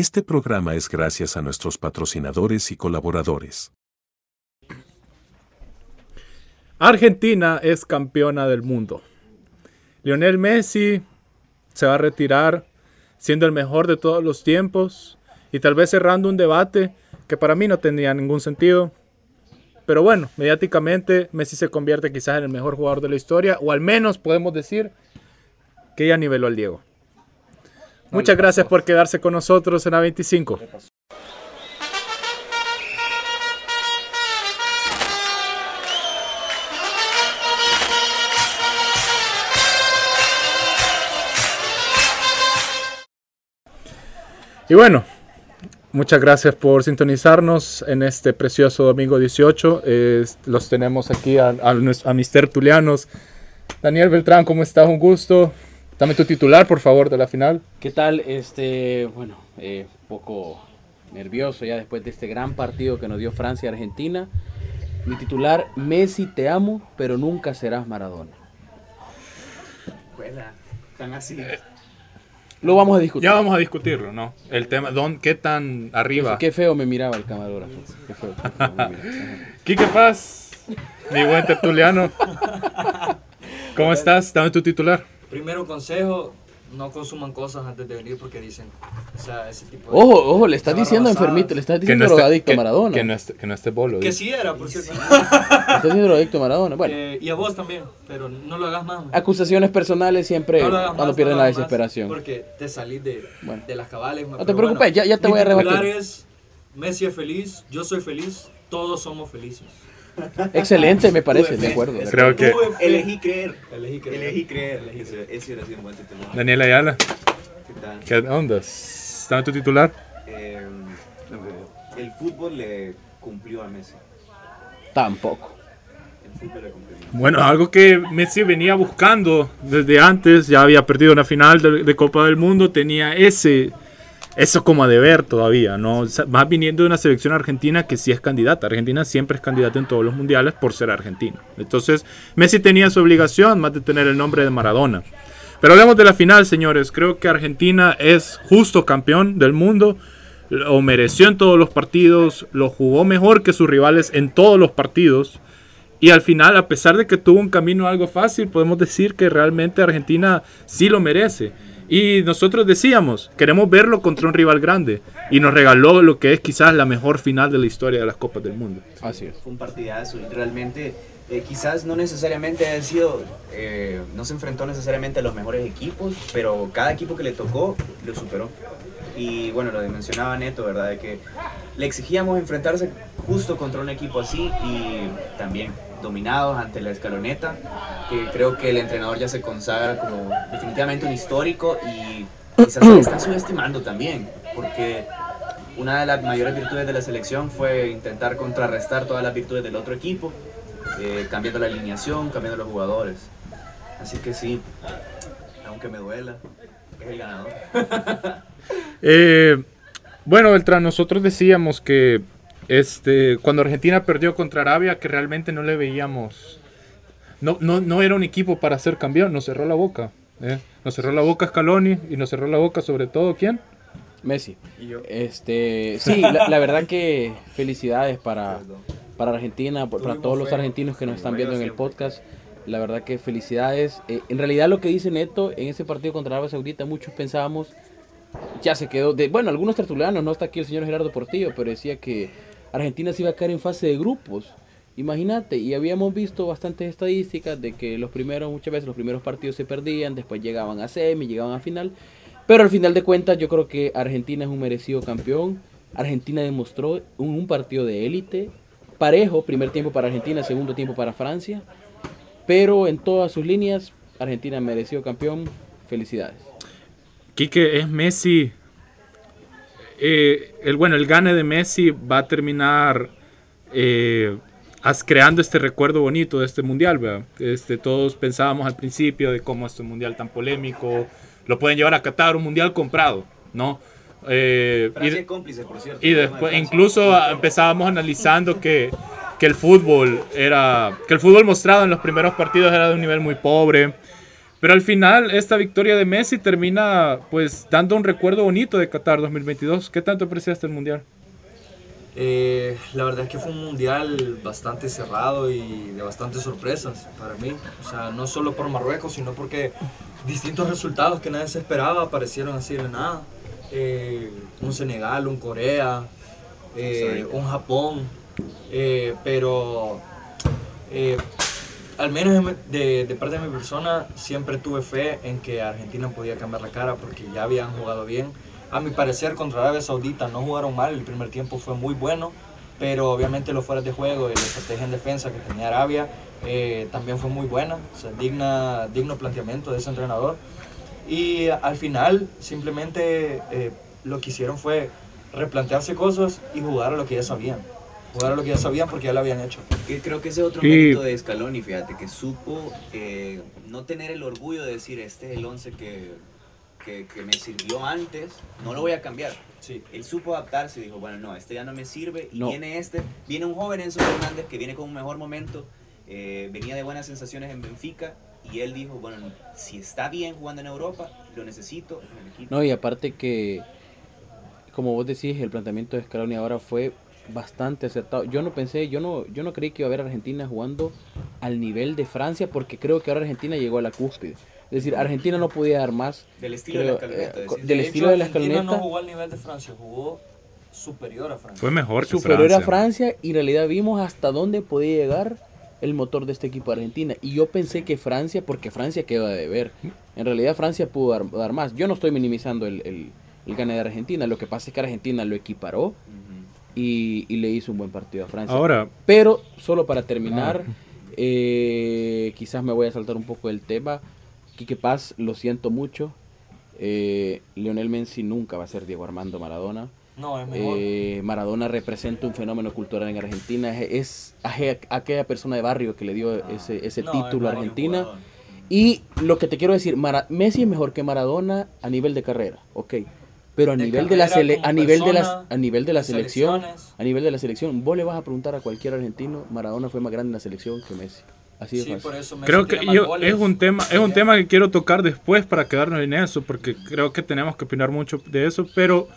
Este programa es gracias a nuestros patrocinadores y colaboradores. Argentina es campeona del mundo. Lionel Messi se va a retirar siendo el mejor de todos los tiempos y tal vez cerrando un debate que para mí no tendría ningún sentido. Pero bueno, mediáticamente Messi se convierte quizás en el mejor jugador de la historia o al menos podemos decir que ya niveló al Diego. Muchas gracias por quedarse con nosotros en A25. Y bueno, muchas gracias por sintonizarnos en este precioso domingo 18. los tenemos aquí a, a, mis tertulianos. Daniel Beltrán, ¿cómo estás? Un gusto. Dame tu titular, por favor, de la final. ¿Qué tal? Este, bueno, eh, poco nervioso ya después de este gran partido que nos dio Francia y Argentina. Mi titular, Messi, te amo, pero nunca serás Maradona. Juela, tan así. Lo vamos a discutir. Ya vamos a discutirlo, ¿no? El tema, don, ¿qué tan arriba? Qué feo me miraba el camarógrafo. Qué feo. Qué Quique Paz, mi buen tertuliano. ¿Cómo estás? Dame tu titular. Primero consejo, no consuman cosas antes de venir porque dicen, o sea, ese tipo de... Ojo, ojo, le estás diciendo enfermito, le estás diciendo drogadicto a Maradona. Que no, esté, que no esté bolo. Que sí era, por cierto. le estás diciendo drogadicto a Maradona, bueno. y a vos también, pero no lo hagas más. Acusaciones personales siempre cuando pierden la desesperación. porque te salís de, de las cabales. No te preocupes, ya, ya te voy a rebatir. Messi es feliz, yo soy feliz, todos somos felices. Excelente, me parece, de acuerdo. Creo que. Elegí creer. Elegí creer. Elegí creer. Ese sido un buen titular. Daniela Ayala. ¿Qué tal? ¿Qué onda? ¿Está tu titular? Eh, el fútbol le cumplió a Messi. Tampoco. El fútbol le cumplió. Bueno, algo que Messi venía buscando desde antes, ya había perdido una final de, de Copa del Mundo, tenía ese eso como a deber todavía, ¿no? Más viniendo de una selección argentina que sí es candidata. Argentina siempre es candidata en todos los mundiales por ser argentino. Entonces, Messi tenía su obligación más de tener el nombre de Maradona. Pero hablemos de la final, señores. Creo que Argentina es justo campeón del mundo. Lo mereció en todos los partidos. Lo jugó mejor que sus rivales en todos los partidos. Y al final, a pesar de que tuvo un camino algo fácil, podemos decir que realmente Argentina sí lo merece. Y nosotros decíamos, queremos verlo contra un rival grande. Y nos regaló lo que es quizás la mejor final de la historia de las Copas del Mundo. Así es. Fue un partidazo y realmente eh, quizás no necesariamente ha sido, eh, no se enfrentó necesariamente a los mejores equipos, pero cada equipo que le tocó lo superó. Y bueno, lo mencionaba Neto, ¿verdad? De que le exigíamos enfrentarse justo contra un equipo así y también dominados ante la escaloneta, que creo que el entrenador ya se consagra como definitivamente un histórico y quizás se está subestimando también, porque una de las mayores virtudes de la selección fue intentar contrarrestar todas las virtudes del otro equipo, eh, cambiando la alineación, cambiando los jugadores. Así que sí, aunque me duela, es el ganador. eh, bueno, Beltrán, nosotros decíamos que este, cuando Argentina perdió contra Arabia, que realmente no le veíamos. No, no, no era un equipo para ser campeón, nos cerró la boca. ¿eh? Nos cerró la boca Scaloni y nos cerró la boca sobre todo, ¿quién? Messi. Este, sí, la, verdad que felicidades para, para Argentina, para todos los argentinos que nos están viendo en el podcast. La verdad que felicidades. Eh, en realidad lo que dice Neto en ese partido contra Arabia Saudita, muchos pensábamos, ya se quedó, de, bueno, algunos tertulianos, no está aquí el señor Gerardo Portillo, pero decía que Argentina se iba a caer en fase de grupos. Imagínate, y habíamos visto bastantes estadísticas de que los primeros, muchas veces los primeros partidos se perdían, después llegaban a semi, llegaban a final. Pero al final de cuentas yo creo que Argentina es un merecido campeón. Argentina demostró un, partido de élite, parejo, primer tiempo para Argentina, segundo tiempo para Francia. Pero en todas sus líneas, Argentina mereció campeón. Felicidades. Quique, es Messi eh, el, bueno, el gane de Messi va a terminar eh, creando este recuerdo bonito de este mundial. Este, todos pensábamos al principio de cómo este mundial tan polémico lo pueden llevar a Qatar, un mundial comprado, ¿no? Eh, y, cómplice, por cierto. Y después, incluso empezábamos analizando que, el fútbol era, que el fútbol mostrado en los primeros partidos era de un nivel muy pobre. Pero al final, esta victoria de Messi termina pues dando un recuerdo bonito de Qatar 2022. ¿Qué tanto apreciaste el Mundial? Eh, la verdad es que fue un mundial bastante cerrado y de bastantes sorpresas para mí. O sea, no solo por Marruecos, sino porque distintos resultados que nadie se esperaba aparecieron así de nada. Eh, un Senegal, un Corea, eh, un Japón. Eh, pero eh, al menos de, parte de mi persona siempre tuve fe en que Argentina podía cambiar la cara porque ya habían jugado bien a mi parecer contra Arabia Saudita no jugaron mal, el primer tiempo fue muy bueno, pero obviamente los fueras de juego y la estrategia en defensa que tenía Arabia eh, también fue muy buena, o sea, digna, digno planteamiento de ese entrenador. Y al final simplemente eh, lo que hicieron fue replantearse cosas y jugar a lo que ya sabían. Jugar a lo que ya sabían porque ya lo habían hecho. Que creo que ese es otro Y- mérito de Scaloni, fíjate, que supo eh, no tener el orgullo de decir, este es el 11 que, que, que me sirvió antes, no lo voy a cambiar. Sí. Él supo adaptarse y dijo, bueno, no, este ya no me sirve. Y No. viene este, viene un joven Enzo Fernández que viene con un mejor momento, eh, venía de buenas sensaciones en Benfica. Y él dijo, bueno, si está bien jugando en Europa, lo necesito en el equipo. No, y aparte que, como vos decís, el planteamiento de Scaloni ahora fue bastante acertado. Yo no pensé, yo no, yo no creí que iba a haber Argentina jugando al nivel de Francia, porque creo que ahora Argentina llegó a la cúspide. Es decir, Argentina no podía dar más. Del estilo Creo, de la escaloneta. eh, co- decís. del De estilo hecho, de la Argentina escaloneta. no jugó al nivel de Francia, jugó superior a Francia. Fue mejor que superior Francia. a Francia y en realidad vimos hasta dónde podía llegar el motor de este equipo de Argentina. Y yo pensé que Francia, porque Francia quedó de ver. En realidad Francia pudo dar, dar más. Yo no estoy minimizando el, el, el gane de Argentina. Lo que pasa es que Argentina lo equiparó. Y, y le hizo un buen partido a Francia. Ahora, Pero solo para terminar, eh, quizás me voy a saltar un poco del tema. Quique Paz, lo siento mucho. Eh, Lionel Messi nunca va a ser Diego Armando Maradona. No, es mejor. Eh, Maradona representa un fenómeno cultural en Argentina. Es, aquella persona de barrio que le dio ese, ese No, título a es Argentina. Y lo que te quiero decir, Mara- Messi es mejor que Maradona a nivel de carrera, ok. Pero a De nivel de la sele- a nivel de las a nivel de la selección, a nivel de la selección, vos le vas a preguntar a cualquier argentino, Maradona fue más grande en la selección que Messi. Así de Sí, fácil. por eso Messi creo que yo, goles. es un tema es un tema que quiero tocar después para quedarnos en eso, porque creo que tenemos que opinar mucho de eso, pero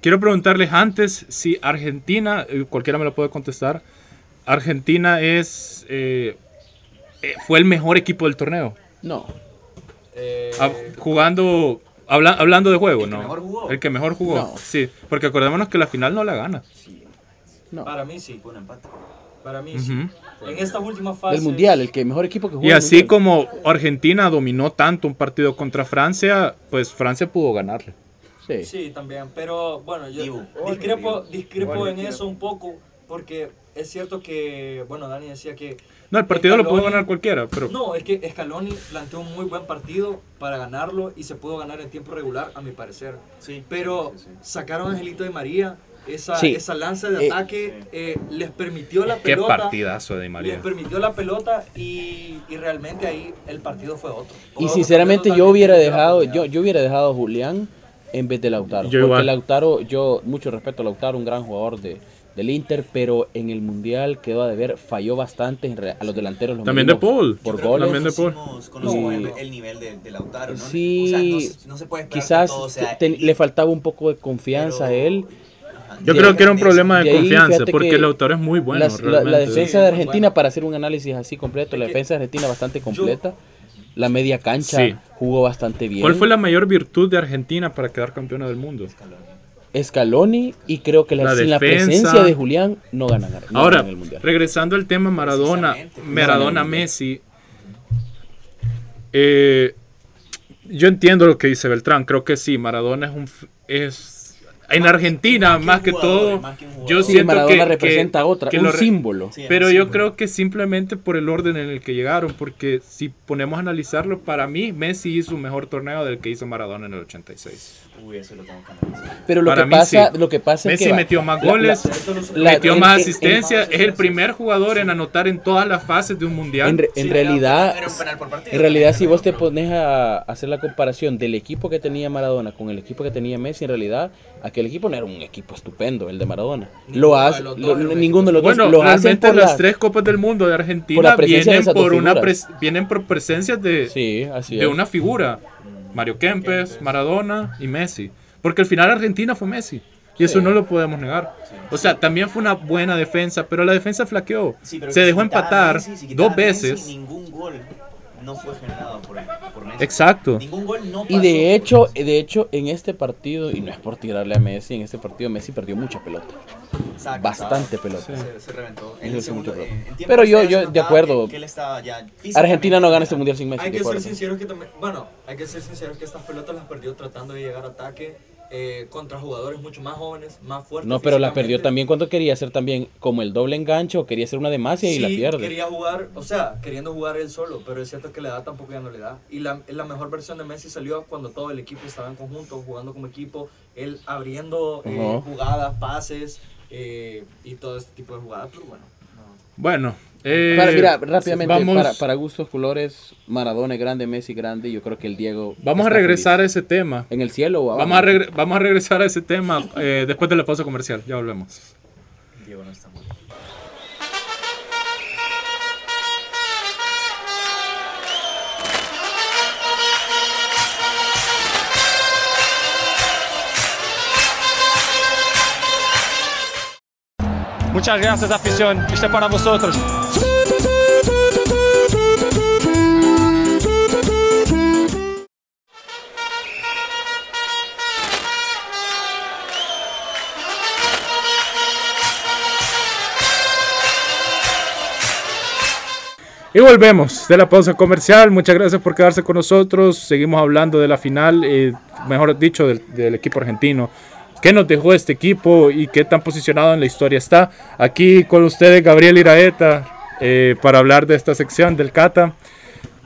quiero preguntarles antes si Argentina, cualquiera me lo puede contestar, Argentina es eh, eh, fue el mejor equipo del torneo, No, Eh, Ah, jugando habla- hablando de juego, El que ¿no? mejor jugó. El que mejor jugó, No. sí, porque acordémonos que la final no la gana. no. para mí sí, Fue un empate. para mí sí. En estas últimas fases. Del mundial, el que mejor equipo que jugó. Y el así Mundial. como Argentina dominó tanto un partido contra Francia, pues Francia pudo ganarle. Sí. Sí, también. Pero bueno, yo Dibu. discrepo, Dibu. discrepo en eso un poco. Porque es cierto que, bueno, Dani decía que. No, el partido lo pudo ganar cualquiera, pero No, es que Scaloni planteó un muy buen partido para ganarlo y se pudo ganar en tiempo regular, a mi parecer. Sí. Pero Sí, sí. sacaron a Angelito de María. Esa, Sí. esa lanza de Eh, ataque eh, les permitió la qué pelota. partidazo de Di Les María. permitió la pelota y, y realmente ahí el partido fue otro. Fue Y otro sinceramente yo hubiera dejado, yo, yo hubiera dejado a Julián en vez de Lautaro. Yo porque igual. Lautaro, yo mucho respeto a Lautaro, un gran jugador de, del Inter, pero en el Mundial quedó a deber, falló bastante en re- a los delanteros. los También de Paul. Por goles. También de Paul. Conocimos, conocimos No. el, el nivel de, de Lautaro, ¿no? Sí, O sea, no, se- no se puede Quizás que todo sea te- elite, le faltaba un poco de confianza a él. Yo de- creo que era un problema de, confianza, porque que Lautaro es muy bueno. Las- la, defensa Sí, de Argentina, bueno. para hacer un análisis así completo, la defensa de Argentina bastante completa. La media cancha Sí. jugó bastante bien. ¿Cuál fue la mayor virtud de Argentina para quedar campeona del mundo? Scaloni y creo que la, La sin la presencia de Julián no ganan, no Ahora, ganan el Mundial. regresando al tema Maradona. Maradona. Messi. eh, yo entiendo lo que dice Beltrán, creo que sí, Maradona es un es en Argentina más que más que jugador, todo. más que. Yo Sí, siento Maradona que representa que- otra, que un lo símbolo. Sí, Pero yo creo que simplemente por el orden en el que llegaron, porque si ponemos a analizarlo, para mí Messi hizo un mejor torneo del que hizo Maradona en el 86. Uy, eso lo tengo que analizar. Pero lo Para que mí pasa, sí. lo que pasa es Messi que metió más goles, la- la- metió más en- asistencia, es el primer jugador en anotar en todas las fases de un mundial. En, re- en Sí, realidad, en realidad si vos te pones a hacer la comparación del equipo que tenía Maradona con el equipo que tenía Messi, en realidad aquel aquel equipo no era un equipo estupendo, el de Maradona. Lo hace, lo- ninguno de los Bueno, dos lo hacen realmente por las la- tres copas del mundo de por Argentina presencia de vienen por una pres- vienen por presencias de, Sí, así de una figura. Mario Kempes, Maradona y Messi. Porque al final Argentina fue Messi. Y eso Sí. no lo podemos negar. O sea, también fue una buena defensa, pero la defensa flaqueó. Sí, pero Se dejó empatar Messi, dos Messi, veces. ningún gol no fue generado por, por Messi. Exacto. Ningún gol no pasó. Y de hecho, de hecho, en este partido, y no es por tirarle a Messi, en este partido Messi perdió mucha pelota. Estaba bastante cansado. pelota. Se, se reventó. En el segundo, mucho en- en tiempo Pero yo- yo, de acuerdo. que- que él estaba ya Argentina no gana este mundial sin Messi. Hay que ser sinceros que también, bueno, hay que ser sinceros que estas pelotas las perdió tratando de llegar a ataque eh, contra jugadores mucho más jóvenes, más fuertes. No, pero la perdió también cuando quería hacer también como el doble enganche o quería hacer una demasia y la Sí, pierde. quería jugar, o sea, queriendo jugar él solo, pero es cierto que la edad tampoco ya no le da. Y la, la mejor versión de Messi salió cuando todo el equipo estaba en conjunto, jugando como equipo, él abriendo eh, Ujú. jugadas, pases eh, y todo este tipo de jugadas, pero bueno. no. Bueno. Eh, Para, mira, rápidamente, vamos, para, para gustos, colores, Maradona es grande, Messi grande, yo creo que el Diego... vamos a regresar a feliz. ese tema. ¿En el cielo o abajo? Vamos a, regre- vamos a regresar a ese tema eh, después de la pausa comercial. Ya volvemos. Diego no está mal. Muchas gracias, afición. Este es para vosotros. Y volvemos de la pausa comercial. Muchas gracias por quedarse con nosotros. Seguimos hablando de la final, eh, mejor dicho, del, del equipo argentino. ¿Qué nos dejó este equipo y qué tan posicionado en la historia está? Aquí con ustedes, Gabriel Iraeta, eh, para hablar de esta sección del Cata.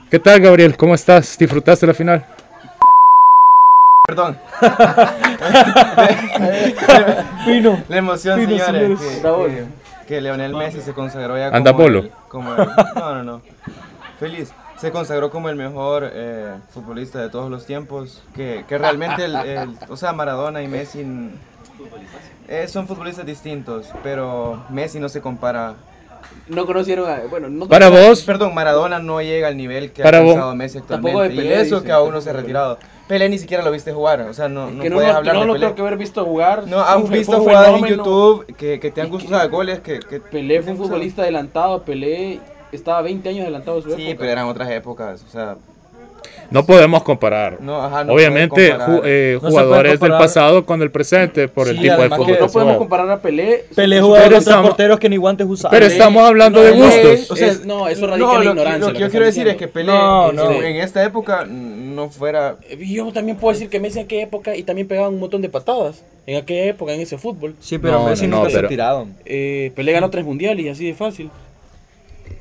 ¿Qué tal, Gabriel? ¿Cómo estás? ¿Disfrutaste la final? Perdón. La emoción, señores, que, Leonel Messi se consagró ya como Anda polo. el- como el- no, no, no. Feliz. Se consagró como el mejor eh, futbolista de todos los tiempos. Que, que realmente, el, el- o sea, Maradona y Messi eh, son futbolistas distintos, pero Messi no se compara. No conocieron a... Bueno, no Para vos, Perdón, Maradona no llega al nivel que Para ha alcanzado Messi Tampoco actualmente. de Pelé, y eso dice. que aún no se ha retirado. Pelé ni siquiera lo viste jugar, o sea, no, no que no, puedes lo- hablar no de lo Pelé. creo que haber visto jugar. No, un- visto jugadas en. YouTube que, que te han gustado, sea, goles que... que Pelé fue un futbolista adelantado, Pelé estaba 20 años adelantado de su Sí, época. pero eran otras épocas, o sea, no podemos comparar. no, ajá, no Obviamente, pueden comparar. ju- eh, No se jugadores del pasado con el presente por el tipo de fútbol. no se podemos comparar a Pelé. Pelé Pero contra estamos- porteros que ni guantes usaban. Pero estamos hablando de gustos. es- es- no, eso radica no, en la lo, ignorancia. Lo, lo que yo quiero decir es que. Pelé No, en- esta época no fuera... Eh, Yo también puedo decir que Messi en aquella época y también pegaban un montón de patadas. En aquella época, en ese fútbol. Sí, pero No, Messi no, nunca no, pero- se tiraron. Eh, Pelé ganó tres mundiales y así de fácil.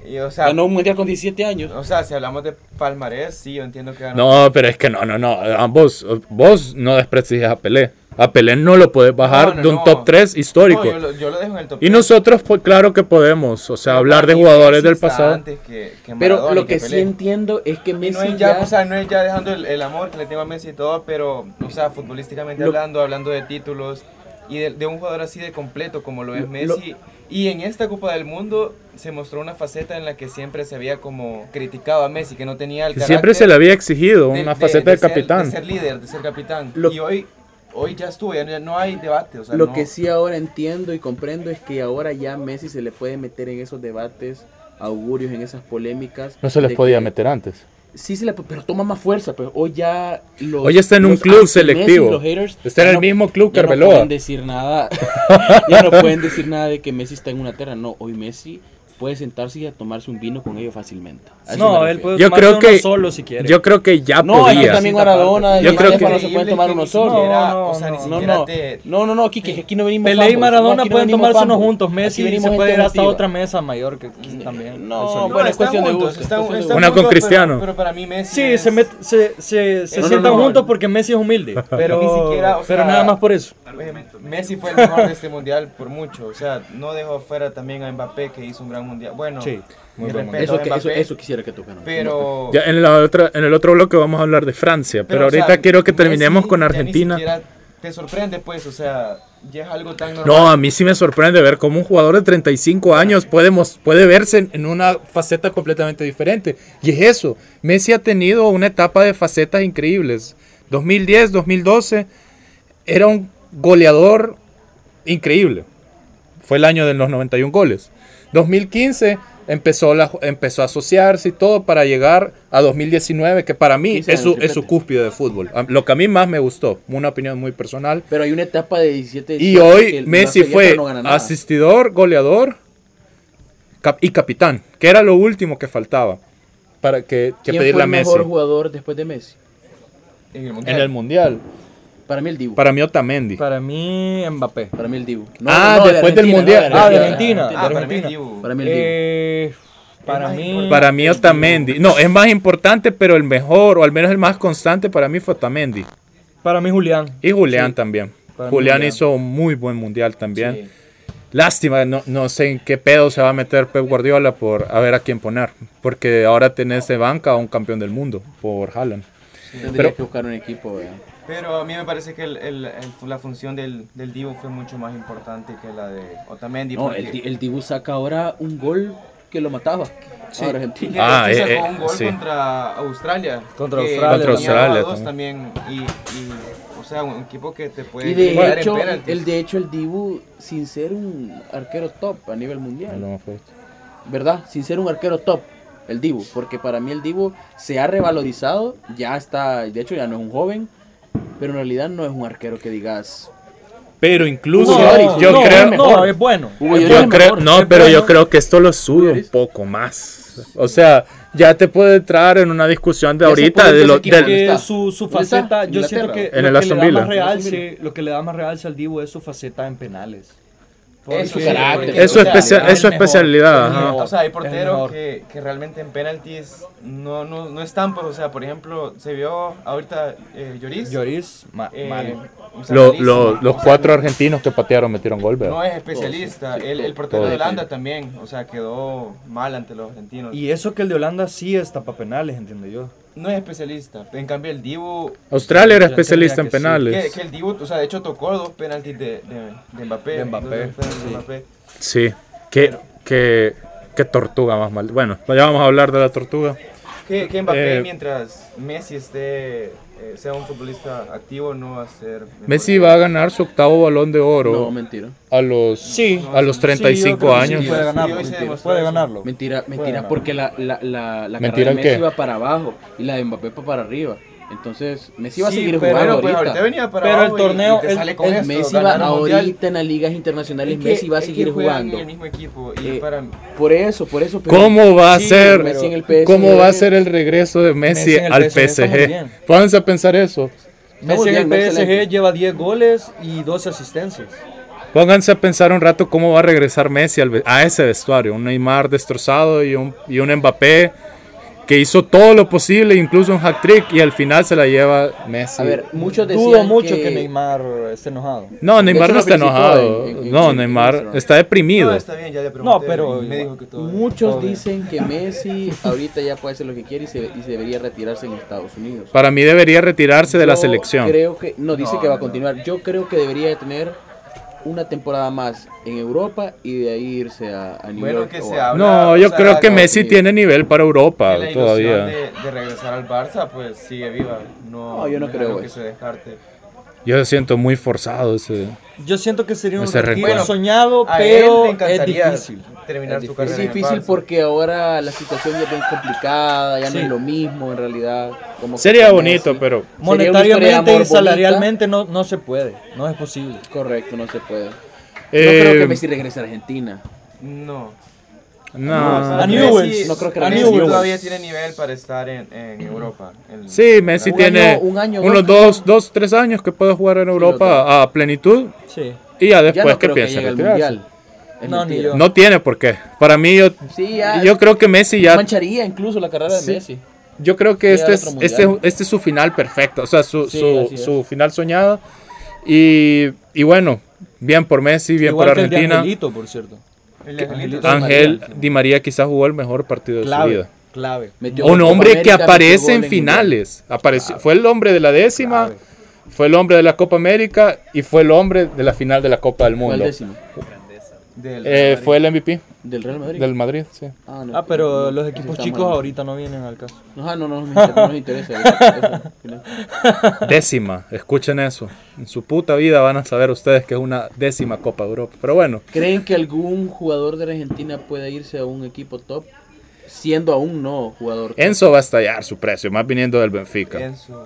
Y, o, sea, Ganó un mundial con 17 años. o sea, si hablamos de palmarés, sí, yo entiendo que ganó. No, pero es que no, no, no. Ambos, vos no desprestigias a Pelé. A Pelé no lo puedes bajar No, no, de un no. top 3 histórico. No, yo, lo, yo lo dejo en el top y tres. nosotros, pues claro que podemos. O sea, Pero hablar de jugadores Messi del pasado. antes que- que Pero lo y que sí entiendo es que Y Messi no es ya... ya, o sea, no es ya dejando el, el amor que le tengo a Messi y todo, pero, o sea, futbolísticamente Lo- hablando, hablando de títulos y de, de un jugador así de completo como lo es Lo- Messi. Y en esta Copa del Mundo se mostró una faceta en la que siempre se había como criticado a Messi, que no tenía el siempre se le había exigido de- una de- faceta de, ser- capitán. de ser líder, de ser capitán. Lo- y hoy, hoy ya estuvo, ya no hay debate. O sea, Lo no- que sí ahora entiendo y comprendo es que ahora ya Messi se le puede meter en esos debates, augurios, en esas polémicas. no se les podía que- meter antes. Sí se le pero toma más fuerza, pero hoy ya los Hoy está en un club selectivo. los haters, Está en el no- mismo club que no pueden decir nada. ya no pueden decir nada de que Messi está en una terra, no, hoy Messi puede sentarse y a tomarse un vino con ellos fácilmente. No, él puede Yo tomarse creo uno que solo si quiere. yo creo que ya No, podía. también Maradona y Yo creo que- Estefano se pueden tomar uno solo. No, o sea, ni no, No, no, te- no, no, no, Kike, que aquí no venimos Pelé y Maradona no, no pueden tomarse uno juntos. Messi venimos se puede ir hasta otra mesa mayor que también. No, bueno, es cuestión de gusto, Una juntos, con Cristiano. Pero, para mí Messi Sí, es- se, met- se, se, se No, no, sientan no. juntos porque Messi es humilde. Pero, Ni siquiera, o pero sea, nada más por eso. Eh, Messi fue el mejor de este mundial por mucho. O sea, no dejó fuera también a Mbappé que hizo un gran mundial. Bueno, Sí, muy buen Eso, a que, eso, Mbappé, eso quisiera que tocaran. pero, Ya en, la otra, en el otro bloque vamos a hablar de Francia, pero, pero, o sea, ahorita quiero que Messi terminemos con ya ni Argentina. te sorprende, pues, o sea, ya es algo tan normal. No, a mí sí me sorprende ver cómo un jugador de 35 años puede, puede verse en, en una faceta completamente diferente. Y es eso, Messi ha tenido una etapa de facetas increíbles. 2010, 2012, era un goleador increíble. Fue el año de los 91 goles. 2015 empezó, la, empezó a asociarse y todo para llegar a 2019, que para mí 15 es su, es su cúspide de fútbol. A- Lo que a mí más me gustó, una opinión muy personal, Pero hay una etapa de 17 y 18 hoy Messi fue no asistidor, goleador cap- y capitán, que era lo último que faltaba para que, que ¿Quién pedirle fue a el Messi mejor jugador después de Messi? En el mundial. en el mundial. Para mí el Dibu. Para mí Otamendi. Para mí, Mbappé. Para mí el Dibu. Ah, después del Mundial. no, Ah, de de Argentina. Ah, para mí, Argentina. Dibu. Para mí el Dibu. Eh, para mí. Para mí Otamendi. No, es más importante, pero el mejor, o al menos el más constante para mí fue Otamendi. Para mí, Julián. Y Julián Sí. también. Para Julián Julián. hizo un muy buen mundial también. Sí. Lástima, no, no sé en qué pedo se va a meter Pep Guardiola por a ver a quién poner. Porque ahora tenés de banca a un campeón del mundo por Haaland. Tendría Pero- que buscar un equipo. ¿verdad? Pero a mí me parece que el- el- el- la función del, del Divo fue mucho más importante que la de Otamendi. No, porque- el, Di- el Dibu saca ahora un gol que lo mataba. Sí. Argentina. Ah, eh, sacó eh, un gol sí. contra Australia. Contra Australia Contra Australia dos también. también. Y, y, o sea, un equipo que te puede Y de en hecho, el, de hecho, el Dibu, sin ser un arquero top a nivel mundial, No fue. ¿verdad? Sin ser un arquero top, el Dibu. Porque para mí el Dibu se ha revalorizado, ya está, de hecho ya no es un joven, pero en realidad no es un arquero que digas... Pero incluso Lloris, yo no, creo No, es bueno. Hugo Yo es creo, mejor. no, es pero yo creo que esto lo sube un poco más. O sea, ya te puede entrar en una discusión de ahorita de lo, está? su, su faceta, yo siento que, Inglaterra. En lo, el que Aston le da Villa. más realce, lo que le da más realce al Dibu es su faceta en penales. Eso, su sí, carácter, es sea, especia- es eso es mejor, especialidad. es mejor. O sea, hay Es porteros que, que realmente en penaltis no, no, no están, pues, o sea, por ejemplo, se vio ahorita eh, Lloris. Lloris, ma- eh, mal. o sea, Lo- lo- los O sea, cuatro argentinos que patearon metieron gol, ¿verdad? No es especialista. El, el portero Todos. de Holanda también, o sea, quedó mal ante los argentinos. Y eso que el de Holanda sí está para penales, entiendo yo. No es especialista. En cambio, el Dibu, Australia era especialista en que sí. penales. que, que el Dibu, o sea, de hecho tocó dos penaltis de, de, de Mbappé. De Mbappé, sí. Mbappé. Sí. ¿Qué, qué, qué tortuga más mal. Bueno, ya vamos a hablar de la tortuga. Que, que Mbappé, Eh, mientras Messi esté, eh, sea un futbolista activo, no va a ser. mejor Messi va a ganar su octavo balón de No, oro mentira. a los Sí. a los Sí, yo 35 creo que años. Sí, puede Sí, ganarlo. mentira, puede ganarlo. Mentira, mentira, porque la, la, la, la ¿Mentira carrera de Messi qué? va para abajo y la de Mbappé va para arriba. Entonces, Messi va a Sí, seguir pero- jugando pues ahorita. ahorita venía para Pero el y- torneo- y el- sale con el esto, Messi va ahorita en las ligas internacionales, Es que- Messi va a es que seguir jugando. en el mismo equipo y Eh, para Por eso, por eso. pero- ¿Cómo va a Sí, ser Messi en el PSG. cómo va a ser el regreso de Messi, Messi al PSG PSG? Pónganse a pensar eso. Messi en el PSG excelente. lleva 10 goles y 12 asistencias. Pónganse a pensar un rato cómo va a regresar Messi al a ese vestuario. Un Neymar destrozado y un, y un Mbappé que hizo todo lo posible, incluso un hat trick, y al final se la lleva Messi. A ver, muchos decían Dudo mucho que... que Neymar esté enojado. no, Neymar hecho, no está enojado. en- en- no, en Neymar está deprimido. No, está bien, ya le pregunté. No, pero me dijo que todo. Muchos bien. dicen que Messi ahorita ya puede hacer lo que quiere y se, y se debería retirarse en Estados Unidos. Para mí debería retirarse de la Yo selección. Creo que, no, dice No, que va a no, continuar. Yo creo que debería de tener una temporada más en Europa y de ahí irse a, a New Bueno, York. que se habla- No, yo o sea, creo que Messi sí. tiene nivel para Europa que la todavía. de, de regresar al Barça, pues sigue viva. No, No, yo no creo que se descarte. Yo siento muy forzado ese. Yo siento que sería un retiro soñado, A pero es difícil. Terminar Es su difícil. carrera Es difícil porque ahora la situación ya es bien complicada, ya Sí. no es lo mismo en realidad. Como Sería bonito, pero Monetariamente y bonita. salarialmente no, no se puede, no es posible. Correcto, no se puede. Eh, no creo que Messi regrese a Argentina. No. no. A Messi-. No creo que A Messi todavía tiene nivel para estar en, en Europa. en- Sí, Messi Un tiene año- un año, unos dos, dos, dos, tres años que puede jugar en Europa a plenitud Sí. y ya Ya después no que que No, ni mentira. yo. No tiene por qué. Para mí, yo, Sí, ya. yo creo que Messi ya. mancharía incluso la carrera de Sí. Messi. Yo creo que este es, este, este es su final perfecto. O sea, su, Sí, su, así es. su final soñado. Y, y bueno, bien por Messi, bien Igual por que el de Argentina. Angelito, por cierto. El de Angelito. Ángel María. Di María quizás jugó el mejor partido de su vida. clave. Metió Un hombre que aparece en finales. Apareció, fue el hombre de la décima. fue el hombre de la Copa América y fue el hombre de la final de la Copa del Fue el Mundo. Del Eh, fue el MVP Del Real Madrid. del Madrid, sí. Ah, no, Ah, pero no, los equipos chicos mal. ahorita no vienen al caso. No, ah, no, no, no, nos no nos interesa. eso, Décima, escuchen eso. En su puta vida van a saber ustedes que es una décima Copa de Europa. Pero bueno, ¿Creen que algún jugador de Argentina pueda irse a un equipo top siendo aún no jugador top? Enzo va a estallar su precio, más viniendo del Benfica. Enzo.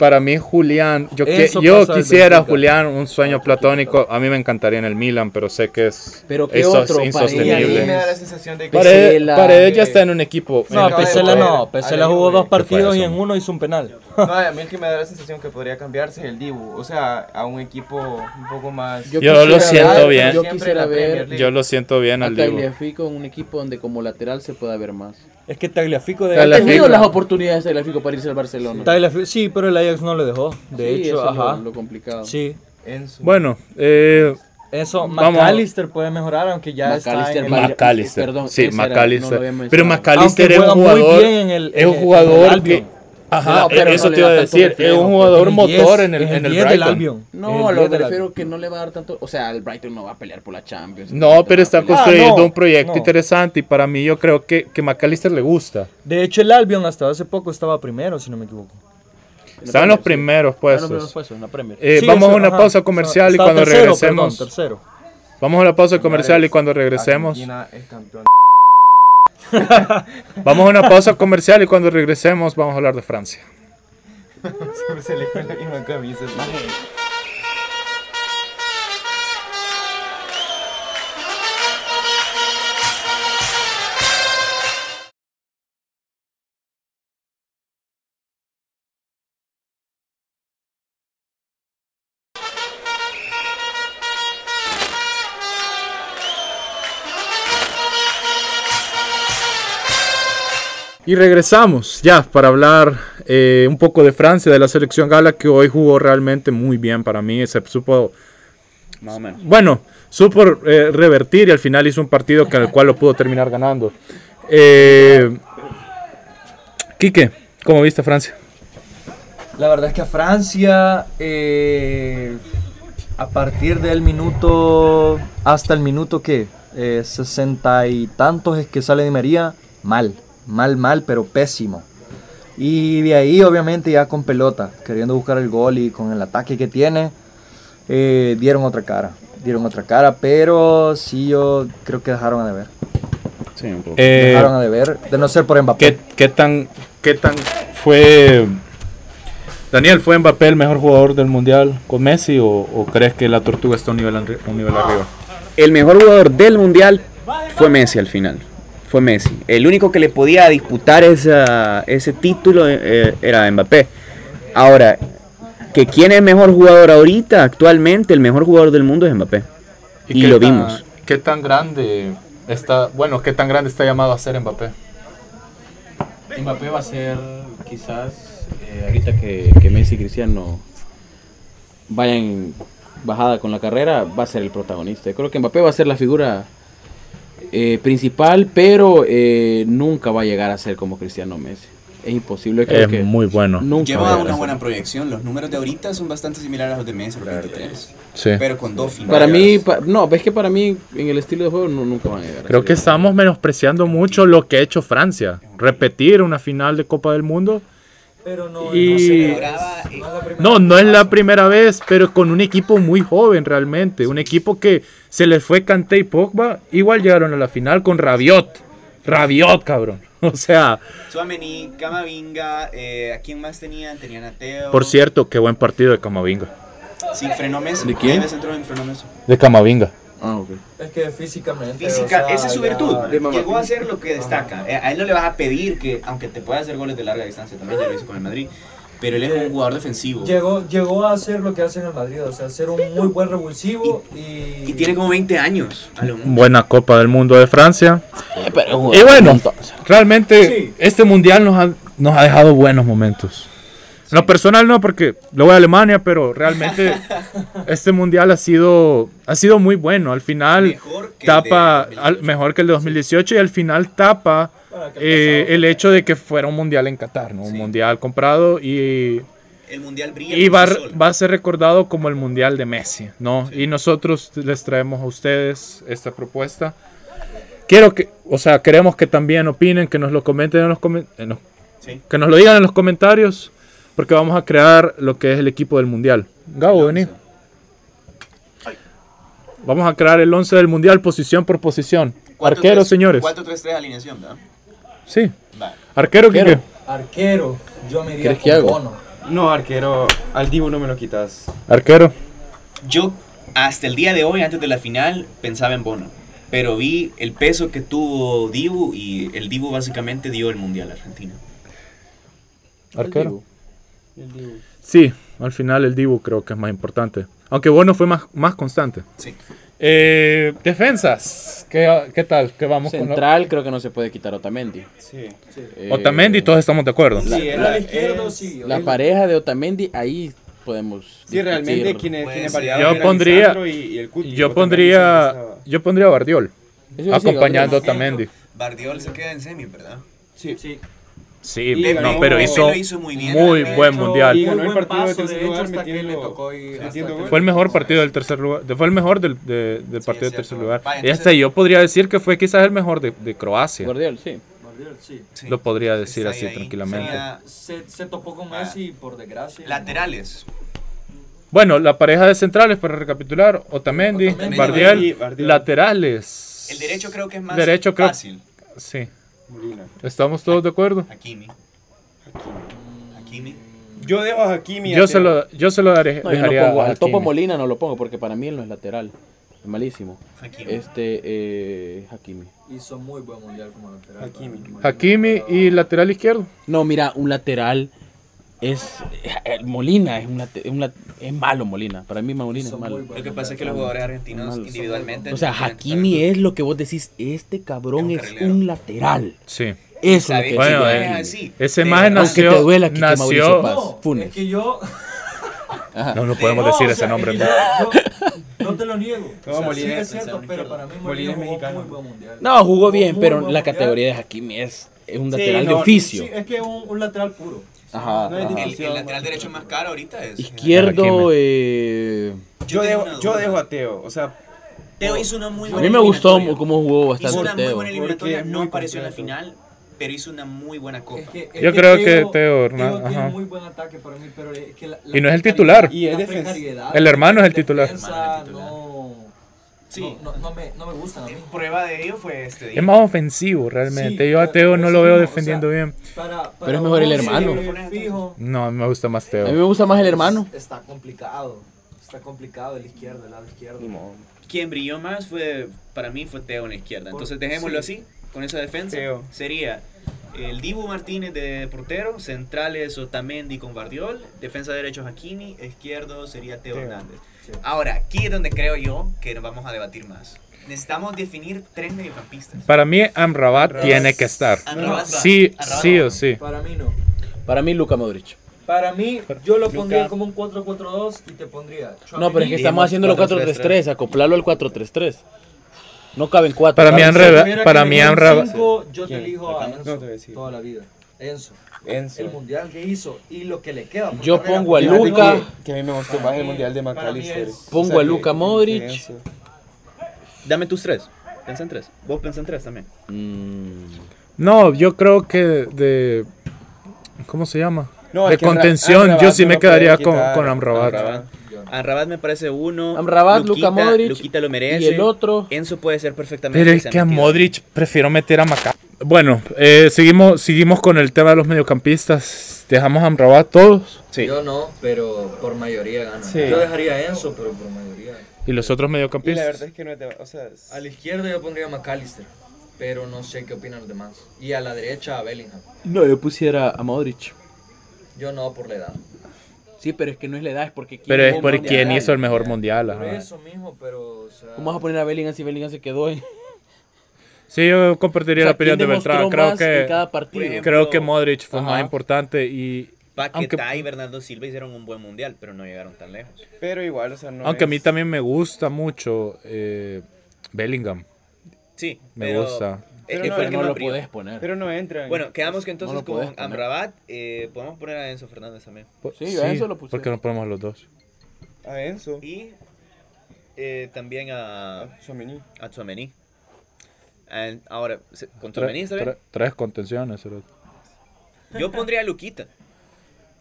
Para mí, Julián, yo, que, yo quisiera. Julián, un sueño platónico. A mí me encantaría en el Milan, pero sé que es, Pero ¿qué eso es otro? Y a mí me insostenible. da la sensación de que... Paredes, Pesela. Paredes ya está en un equipo. No, Pesela no. Pesela la jugó dos partidos y en uno hizo un penal. No, a mí el que me da la sensación que podría cambiarse es el Dibu. O sea, a un equipo un poco más... Yo lo quisiera siento ver- bien. Yo quisiera ver. Yo lo siento bien al Dibu. Tagliafico en un equipo donde como lateral se pueda ver más. Es que Tagliafico de Ha tenido las oportunidades de Tagliafico para irse al Barcelona. Sí, pero el Ajax no le dejó. De Sí, hecho, eso es lo- complicado. Sí. Enzo. Bueno, eh, Eso, Vamos. McAllister puede mejorar, aunque ya está McAllister en el... McAllister. perdón, sí, no McAllister. pero McAllister es un jugador. bien en el- es un en jugador que. Ajá, No, pero eso no te iba a decir. Es un jugador motor 10, en el, en el 10 del Brighton. Albion. Es No, lo 10 que no le va a dar tanto. O sea, el Brighton no va a pelear por la Champions. No, pero está construyendo Ah, no, un proyecto no. interesante y para mí yo creo que, que McAllister le gusta. De hecho, el Albion hasta hace poco estaba primero, si no me equivoco. Están en los primeros puestos. fue eso, en la Premier. Eh, Sí, vamos a una ajá. pausa comercial y cuando tercero, regresemos. perdón, tercero. Vamos a la pausa comercial y cuando regresemos. Vamos a una pausa comercial y cuando regresemos vamos a hablar de Francia. Siempre se le fue la misma camisa. Y regresamos ya para hablar eh, un poco de Francia, de la selección gala que hoy jugó realmente muy bien para mí. Se supo, Más o menos. bueno, supo eh, revertir y al final hizo un partido que al cual lo pudo terminar ganando. Eh, Quique, ¿cómo viste Francia? La verdad es que a Francia, eh, a partir del minuto, hasta el minuto que, sesenta y tantos es que sale Di María, mal, mal, mal, pero pésimo. Y de ahí obviamente ya con pelota, queriendo buscar el gol y con el ataque que tiene, eh, dieron otra cara, dieron otra cara, pero sí yo creo que dejaron a deber. Sí, un poco. Eh, Dejaron a deber, de no ser por Mbappé. ¿qué, qué tan, ¿Qué tan fue... Daniel, ¿fue Mbappé el mejor jugador del Mundial con Messi o, o crees que la Tortuga está un nivel, un nivel arriba? El mejor jugador del mundial fue Messi al final. Fue Messi. El único que le podía disputar esa- ese título eh, era Mbappé. Ahora, que quién es el mejor jugador ahorita, actualmente, el mejor jugador del mundo es Mbappé. Y lo tan- vimos. ¿Qué tan grande está, bueno, qué tan grande está llamado a ser Mbappé? Mbappé va a ser quizás eh, ahorita que, que Messi y Cristiano vayan bajada con la carrera, va a ser el protagonista. Yo creo que Mbappé va a ser la figura eh, principal, pero eh, nunca va a llegar a ser como Cristiano Messi. Es imposible. Creo Es que muy bueno. Nunca va a Lleva a una buena proyección. Los números de ahorita son bastante similares a los de Messi, los 23. Sí. Pero con dos finales. Para mí, pa- no, ves que para mí en el estilo de juego no- nunca van a llegar. a Creo ser. que estamos menospreciando mucho lo que ha hecho Francia. Repetir una final de Copa del Mundo. Pero no, Y no, no es la primera vez, pero con un equipo muy joven realmente. Un equipo que se les fue Kanté y Pogba. Igual llegaron a la final con Rabiot. Rabiot, cabrón. O sea, Suamení, Camavinga, eh, ¿a quién más tenían? Tenían a Teo. por cierto, qué buen partido de Camavinga. Sí. ¿De quién? Messi. De Camavinga. Ah, ok. Es que físicamente. Física, o sea, esa es su ya- virtud. Llegó a ser lo que destaca. Eh, A él no le vas a pedir que, aunque te pueda hacer goles de larga distancia, también ya lo hizo con el Madrid, pero él es un jugador defensivo. Llegó, llegó a hacer lo que hace en el Madrid, o sea, ser un muy buen revulsivo y... Y tiene como 20 años. A lo mucho. Buena Copa del Mundo de Francia. Eh, pero Y bueno, realmente Sí. este mundial nos ha, nos ha dejado buenos momentos. En lo personal no, porque lo voy a Alemania, pero realmente este mundial ha sido, ha sido muy bueno. Al final Mejor tapa, al- mejor que el de 2018 y al final tapa eh, el hecho de que fuera un mundial en Qatar, ¿no? un mundial comprado y el mundial brilla Y por va, sí a ser recordado como el Mundial de Messi, ¿no? Y nosotros les traemos a ustedes esta propuesta. Quiero que, o sea, queremos que también opinen, que nos lo comenten en los comen- en los- Sí. que nos lo digan en los comentarios, porque vamos a crear lo que es el equipo del Mundial. Gabo, vení. Vamos a crear el 11 del Mundial posición por posición. Arquero, señores. 4-3-3 alineación, ¿verdad? Sí. Arquero, Quique. Arquero. Arquero, yo me iría ¿Crees que con hago? Bono. No, arquero, al Dibu no me lo quitas. Arquero. Yo hasta el día de hoy, antes de la final, pensaba en Bono. Pero vi el peso que tuvo Dibu y el Dibu básicamente dio el mundial a Argentina. Arquero. Sí, al final el Dibu creo que es más importante. Aunque bueno, fue más, más constante. Sí. Eh, defensas. ¿Qué, qué tal? ¿Qué vamos con Central creo que no se puede quitar Otamendi. Sí. Eh, Otamendi? Todos estamos de acuerdo. Sí, izquierdo, es- sí. La pareja de Otamendi, ahí podemos. Sí, realmente quienes, variaban Yo pondría- Lisandro y, y el Cuti. Yo pondría, yo pondría a Bardiol, acompañando a. Otamendi. Bardiol se queda en semi, ¿verdad? Sí. Sí. Sí, Y no, pero hizo lo hizo muy bien. muy buen hecho, mundial. Y muy el buen partido de hecho, lugar hasta metiendo- le tocó y hasta. Fue el mejor partido del tercer lugar. Fue el mejor del, de- del partido es del tercer lugar. Y entonces- este yo podría decir que fue quizás el mejor de, de Croacia. Guardiola, sí. Sí. Sí. Lo podría decir Está así ahí. tranquilamente. Se, se topó con Ah. Messi, por desgracia. Laterales. Bueno, la pareja de centrales, para recapitular, Otamendi, Otamendi, Bardial, y Bardiol. laterales. El derecho creo que es más Derecho creo- fácil. Sí, Molina. ¿estamos todos de acuerdo? Hakimi. Hakimi. Yo dejo a Hakimi. Yo se lo, yo se lo daré, No, yo no dejaría pongo, a al Topo. Molina no lo pongo porque para mí él no es lateral. Es malísimo. Hakimi. Este, eh, Hakimi. Hizo muy buen mundial como lateral. Hakimi. Hakimi y lateral izquierdo. No, mira, un lateral es. eh, Molina es un, late- es es malo, Molina. Para mí, Molina es muy malo. Lo que pasa es que los jugadores argentinos Malo. individualmente. O sea, no Hakimi es lo que vos decís. Este cabrón Es un es carrilero. un lateral. Sí. Eso es lo ¿Sabes que? Bueno, no así, Ese Aunque nació. te duela, Mauricio nació Paz. No, Funes. es que yo... no, no podemos No, decir o ese nombre. ¿no? que yo no te lo niego. No, o sea, Molina sí es- cierto, pero para mí Molina Molina es jugó mexicano. muy buen mundial. No, jugó bien, Muy pero la mundial. categoría de Hakimi es, es un Sí, lateral de no, oficio. Sí, es que es un, un lateral puro. Ajá. No es ajá. El, el lateral derecho más caro ahorita es. Izquierdo, eh, Yo dejo, una yo dejo a Teo. O sea, Teo hizo una muy a buena mí me gustó eliminatoria. cómo jugó Hizo bastante una muy Teo. buena eliminatoria, no muy apareció en la completo. final, pero hizo una muy buena copa. Es que- es Yo creo que Teo Hernández, tiene ajá. muy buen ataque para mí, pero es que la, Y no es el titular. Y es la El hermano es el titular. defensa Hermano es el titular. No, Sí. no, no, no me, no me gustan a mí. Prueba de ello fue este día. Es más ofensivo realmente. Sí, Yo a Teo no lo veo o defendiendo sea, bien. Para, Pero es mejor el hermano. Fijo, No, a mí me gusta más A mí me Teo. gusta más el hermano. Está complicado. Está complicado el izquierdo, el lado izquierdo. Quien brilló más fue, para mí, fue Teo en la izquierda. Entonces dejémoslo sí. así, con esa defensa. Teo. Sería el Dibu Martínez de portero, centrales Otamendi con Bardiol, defensa derecho Hakimi, izquierdo sería Teo, Teo. Hernández. Ahora, aquí es donde creo yo que nos vamos a debatir más. Necesitamos definir tres mediocampistas. Para mí, Amrabat tiene que estar. Amrabat va. Sí, Amrabat sí va. o sí. Para mí no. Para mí, Luka Modric. Para mí, yo lo Luka. pondría como un 4-4-2 y te pondría. No, pero es que estamos haciendo los 4-3-3. Acoplarlo al 4-3-3. No caben cuatro. Para mí, Amrabat- para mí, Amrabat- yo te elijo a No Enzo toda la vida. Enzo. Enzo. El mundial que hizo y lo que le queda. Yo pongo a mí- Que a mí me gustó más el mundial de McAllister. Pongo a Luka Modric. que. Dame tus tres. Pensa en tres. Vos pensá en tres también. Mm, No, yo creo que de. ¿Cómo se llama? No, de contención, yo sí me quedaría con, con Amrabat. Amrabat. Amrabat me parece uno. Amrabat, Luka Modric, Luquita lo merece. y el otro. Enzo puede ser perfectamente. Pero es que a. Modric prefiero meter a Maca. Bueno, eh, seguimos, seguimos con el tema de los mediocampistas. Dejamos a Amrabat todos. Sí. Yo no, pero por mayoría gana. Sí. Yo dejaría a Enzo, pero por mayoría. Y los otros Y la mediocampistas. verdad es que no es de. O sea, es- A la izquierda yo pondría a McAllister, pero no sé qué opinan los demás. Y a la derecha a Bellingham. No, yo pusiera a Modric. Yo no por la edad. Sí, pero es que no es la edad, es porque. ¿quién Pero es por quien hizo el mejor mundial. Por ajá. eso mismo, pero. O sea, ¿Cómo vas a poner a Bellingham si Bellingham se quedó en.? Sí, yo compartiría O sea, la opinión de ¿quién Beltrán. Creo que, cada partido? Ejemplo, creo que Modric fue Ajá. más importante. y Paquetá Aunque- y Bernardo Silva hicieron un buen mundial, pero no llegaron tan lejos. pero igual, o sea, no. Aunque a mí es- también me gusta mucho eh, Bellingham. Sí, Me pero gusta. Pero que no, fue el que no más lo puedes poner. Pero no entra. Bueno, quedamos que entonces puedes con poner. Amrabat eh, podemos poner a Enzo Fernández también. Sí, a eso lo puse. ¿Por qué no ponemos los dos? A Enzo. Y eh, también a, a Tchouaméni. And- Ahora, ¿con tres contenciones. Yo pondría a Luquita.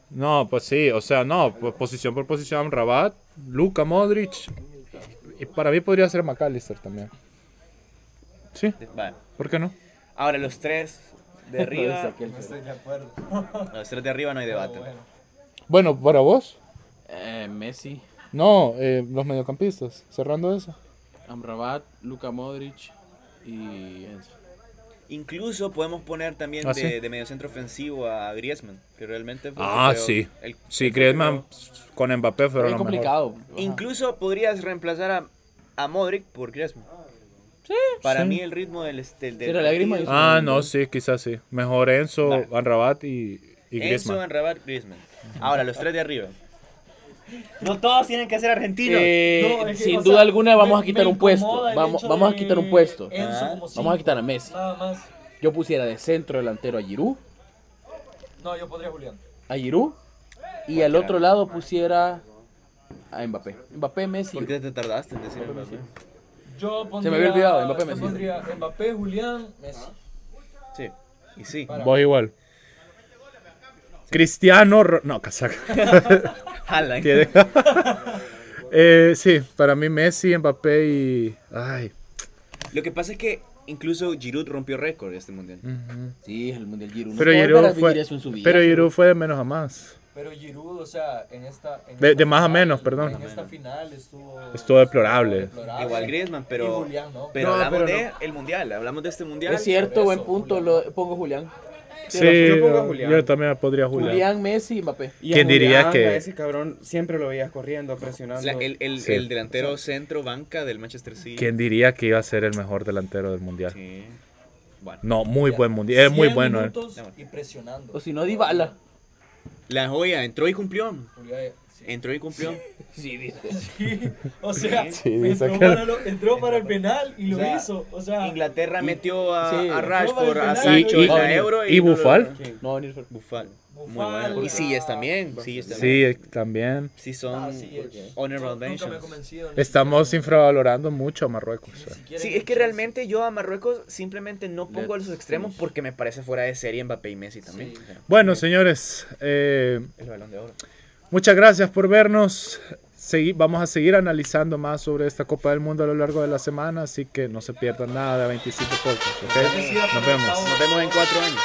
No, pues sí, o sea, no, pues posición por posición, Rabat, Luka Modric. Y para mí podría ser McAllister también. Sí, Vale. ¿por qué no? Ahora, los tres de arriba. Aquel- los tres de arriba no hay debate. Bueno, para vos. Eh, Messi, No, eh, los mediocampistas, cerrando eso. Amrabat, Luka Modric y Enzo. Incluso podemos poner también ¿Ah, de, sí? de mediocentro ofensivo a Griezmann, que realmente fue Ah, creo, sí. el- Sí, el Griezmann con Mbappé fueron complicado. Ajá. Incluso podrías reemplazar a, a Modric por Griezmann. Sí. Para Sí. mí el ritmo del, este, del era la Ah, no, sí, quizás sí. Mejor Enzo, Vale. Anrabat y, y Enzo, Griezmann. Amrabat, Griezmann. Ahora, los tres de arriba. No todos tienen que ser argentinos. Eh, No, es que, sin duda sea, alguna vamos a quitar un puesto. Vamos, hecho vamos a quitar un puesto. Enzo Ah. Vamos a quitar a Messi. Nada más. Yo pusiera de centro delantero a Giroud, No, yo podría Julián. a Giroud y al otro lado pusiera a Mbappé. Mbappé, Messi. ¿Por qué te tardaste en decir Mbappé? Yo Se pondría, me había olvidado, Mbappé, yo Messi. pondría Mbappé, Julián, Messi. Sí. Y sí. Vos igual. Cristiano, no, casaca. Haaland. Tiene- Eh, sí, para mí Messi, Mbappé y... Ay. Lo que pasa es que incluso Giroud rompió récord este mundial. Sí, el Mundial Giroud. No Pero puede Giroud a fue, eso en su vida. pero Giroud fue de menos a más. Pero Giroud, o sea, en esta... en De- esta de más a final- menos, perdón. En esta final estuvo... Estuvo deplorable. deplorable. Igual Griezmann, Y pero, Julián, ¿no? pero No, hablamos pero de el mundial, hablamos de este mundial. Es cierto, por buen eso, punto. Julián. Lo, pongo Julián. Sí, yo pongo a yo, Julián. también podría Julián. Julián, Messi y Mbappé. Y a ¿Quién diría Julián, que- a ese cabrón siempre lo veías corriendo, presionando. O sea, el, el, Sí. el delantero centro banca del Manchester City. ¿Quién diría que iba a ser el mejor delantero del mundial? Sí. Bueno. No, muy buen mundial. Es muy 100 bueno. eh. minutos y presionando. O si no, Dybala. La joya entró y cumplió. Julián. Entró y cumplió. Sí, dice. Sí, o sea, Sí, entró, para lo- entró para el penal y lo O sea, hizo. O sea, Inglaterra metió a, Sí. a Rashford, a Y- Sancho y- Euro y no lo- Buffal. No, ni Bufal. Muy Bufal, bueno. Y Sillas también. Sillas Sí, también. también. Sí, son Ah, sí, honorable nunca me he mentions. Estamos infravalorando mucho a Marruecos. siquiera Sí, es que realmente yo a Marruecos simplemente no pongo a los extremos porque me parece fuera de serie Mbappé y Messi también. Sí. Bueno, señores, eh, El balón de oro. Muchas gracias por vernos. Segui- vamos a seguir analizando más sobre esta Copa del Mundo a lo largo de la semana, así que no se pierdan nada de 25 podcasts, ¿ok? Nos vemos. Nos vemos en cuatro años.